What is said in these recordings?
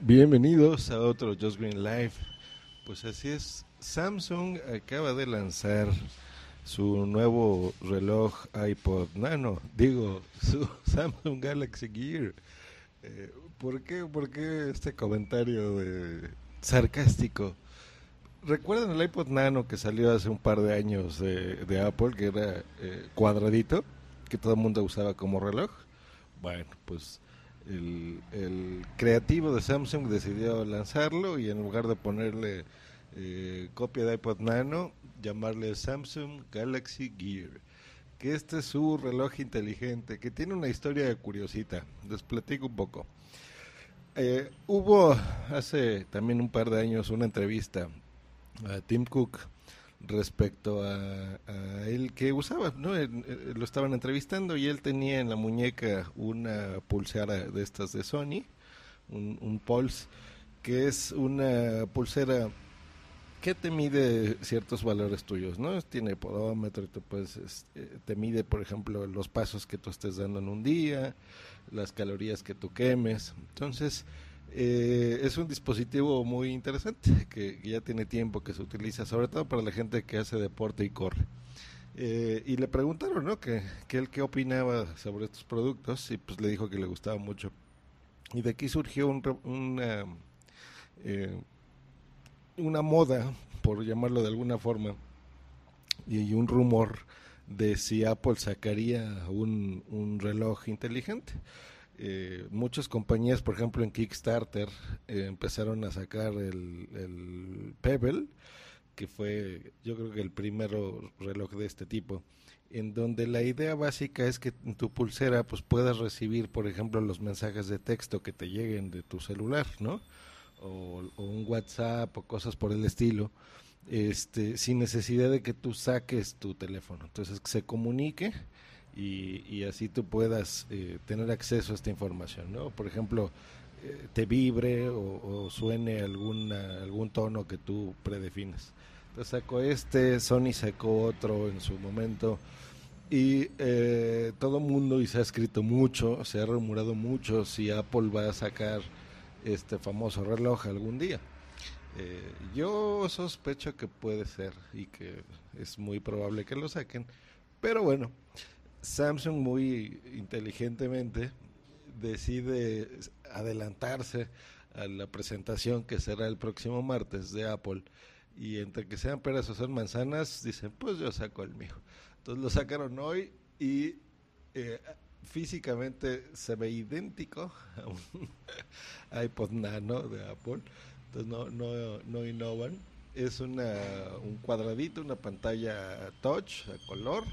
Bienvenidos a otro Just Green Live. Pues así es, Samsung acaba de lanzar su nuevo reloj iPod Nano, digo, su Samsung Galaxy Gear. Eh, ¿por, qué, ¿Por qué este comentario de sarcástico? ¿Recuerdan el iPod Nano que salió hace un par de años de, Apple, que era eh, cuadradito, que todo el mundo usaba como reloj? Bueno, pues el, creativo de Samsung decidió lanzarlo y en lugar de ponerle eh, copia de iPod Nano, llamarle Samsung Galaxy Gear. Que este es su reloj inteligente, que tiene una historia curiosita. Les platico un poco. Eh, hubo hace también un par de años una entrevista a Tim Cook respecto a, él que usaba, ¿no? lo estaban entrevistando y él tenía en la muñeca una pulsera de estas de Sony, un, un Pulse, que es una pulsera que te mide ciertos valores tuyos, ¿no? Tiene podómetro, te, puedes, eh, te mide, por ejemplo, los pasos que tú estés dando en un día, las calorías que tú quemes. Entonces, eh, es un dispositivo muy interesante que, ya tiene tiempo que se utiliza, sobre todo para la gente que hace deporte y corre. Eh, y le preguntaron, ¿no? Que, que él qué opinaba sobre estos productos y pues le dijo que le gustaba mucho. Y de aquí surgió un, una, eh, una moda, por llamarlo de alguna forma, y un rumor de si Apple sacaría un, un reloj inteligente eh, muchas compañías, por ejemplo en Kickstarter, eh, empezaron a sacar el, Pebble, que fue yo creo que el primero reloj de este tipo, en donde la idea básica es que en tu pulsera pues puedas recibir, por ejemplo, los mensajes de texto que te lleguen de tu celular, ¿no? O, un WhatsApp o cosas por el estilo. Este, sin necesidad de que tú saques tu teléfono. Entonces, se comunique y, así tú puedas eh, tener acceso a esta información, ¿no? Por ejemplo, eh, te vibre o, suene alguna, algún tono que tú predefines. Entonces sacó este, Sony sacó otro en su momento y eh, todo el mundo y se ha escrito mucho, se ha rumorado mucho si Apple va a sacar este famoso reloj algún día. yo sospecho que puede ser y que es muy probable que lo saquen, pero bueno, Samsung muy inteligentemente decide adelantarse a la presentación que será el próximo martes de Apple. Y entre que sean peras o sean manzanas dicen pues yo saco el mío entonces lo sacaron hoy y eh, físicamente se ve idéntico a un iPod Nano de Apple. Entonces no, no, no innovan. Es un cuadradito una pantalla touch a color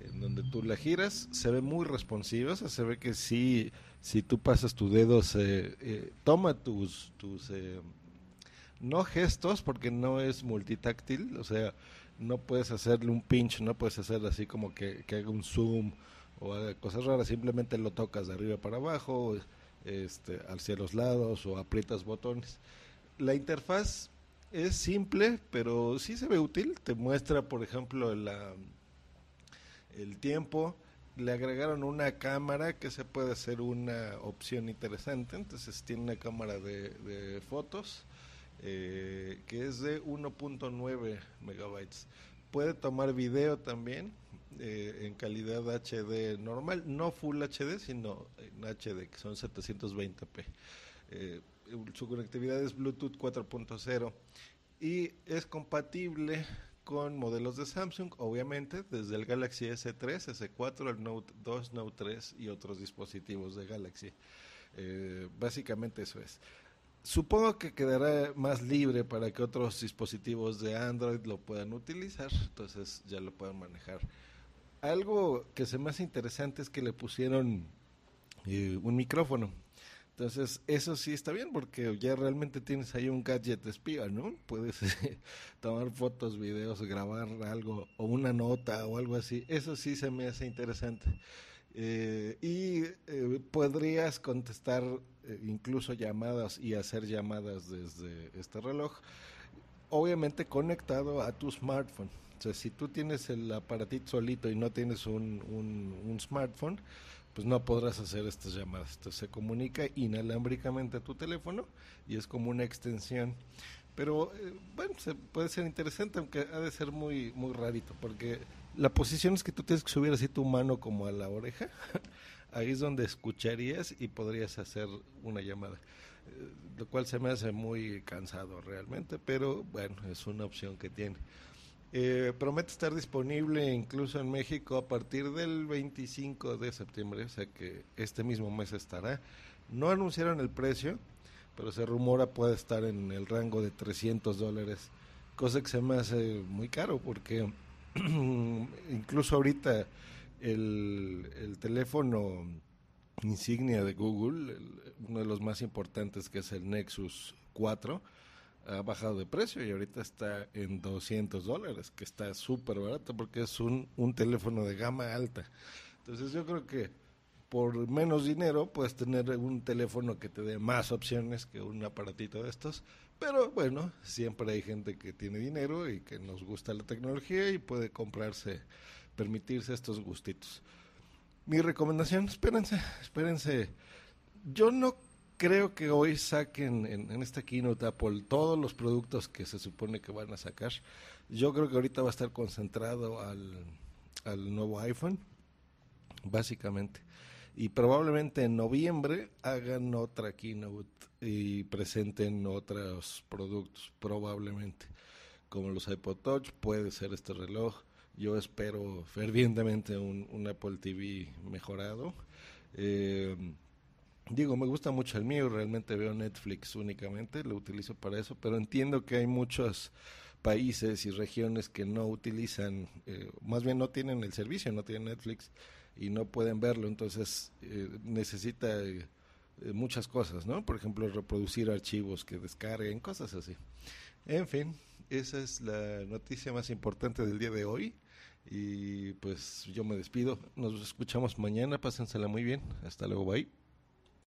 en donde tú la giras, se ve muy responsiva, se ve que sí, si tú pasas tu dedo, se eh, toma tus, tus eh, no gestos, porque no es multitáctil, o sea, no puedes hacerle un pinch, no puedes hacer así como que, que haga un zoom o haga cosas raras, simplemente lo tocas de arriba para abajo, este, hacia los lados o aprietas botones. La interfaz es simple, pero sí se ve útil, te muestra, por ejemplo, la el tiempo. Le agregaron una cámara que se puede hacer una opción interesante. Entonces tiene una cámara de, fotos eh, que es de 1.9 megabytes. Puede tomar video también eh, en calidad HD normal, no Full HD, sino en HD, que son 720p. Eh, su conectividad es Bluetooth 4.0 y es compatible con modelos de Samsung, obviamente, desde el Galaxy S3, S4, el Note 2, Note 3 y otros dispositivos de Galaxy. Eh, básicamente eso es. Supongo que quedará más libre para que otros dispositivos de Android lo puedan utilizar, entonces ya lo puedan manejar. Algo que se me hace interesante es que le pusieron eh, un micrófono. Entonces, eso sí está bien porque ya realmente tienes ahí un gadget espía, ¿no? Puedes eh, tomar fotos, videos, grabar algo o una nota o algo así. Eso sí se me hace interesante. Eh, y eh, podrías contestar incluso llamadas y hacer llamadas desde este reloj, obviamente conectado a tu smartphone. O sea, si tú tienes el aparatito solito y no tienes un, un smartphone, pues no podrás hacer estas llamadas. Entonces se comunica inalámbricamente a tu teléfono y es como una extensión. Pero eh, bueno, se puede ser interesante, aunque ha de ser muy, muy rarito, porque la posición es que tú tienes que subir así tu mano como a la oreja. Ahí es donde escucharías y podrías hacer una llamada. Eh, lo cual se me hace muy cansado realmente, pero bueno, es una opción que tiene. Eh, promete estar disponible incluso en México a partir del 25 de septiembre, o sea que este mismo mes estará. No anunciaron el precio, pero se rumora puede estar en el rango de 300 dólares, cosa que se me hace muy caro porque incluso ahorita el, el teléfono insignia de Google, uno de los más importantes que es el Nexus 4, ha bajado de precio y ahorita está en 200 dólares, que está súper barato porque es un, un teléfono de gama alta. Entonces yo creo que por menos dinero puedes tener un teléfono que te dé más opciones que un aparatito de estos. Pero bueno, siempre hay gente que tiene dinero y que nos gusta la tecnología y puede comprarse, permitirse estos gustitos. Mi recomendación, espérense, espérense. Yo no creo que hoy saquen en, esta keynote Apple todos los productos que se supone que van a sacar. Yo creo que ahorita va a estar concentrado al, nuevo iPhone, básicamente. Y probablemente en noviembre hagan otra keynote y presenten otros productos, probablemente. Como los iPod Touch, puede ser este reloj. Yo espero fervientemente un, un Apple TV mejorado. Eh, Digo, me gusta mucho el mío, realmente veo Netflix únicamente, lo utilizo para eso, pero entiendo que hay muchos países y regiones que no utilizan, eh, más bien no tienen el servicio, no tienen Netflix y no pueden verlo, entonces eh, necesita eh, muchas cosas, ¿no? Por ejemplo, reproducir archivos que descarguen, cosas así. En fin, esa es la noticia más importante del día de hoy. Y pues yo me despido. Nos escuchamos mañana. Pásensela muy bien. Hasta luego. Bye.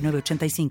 85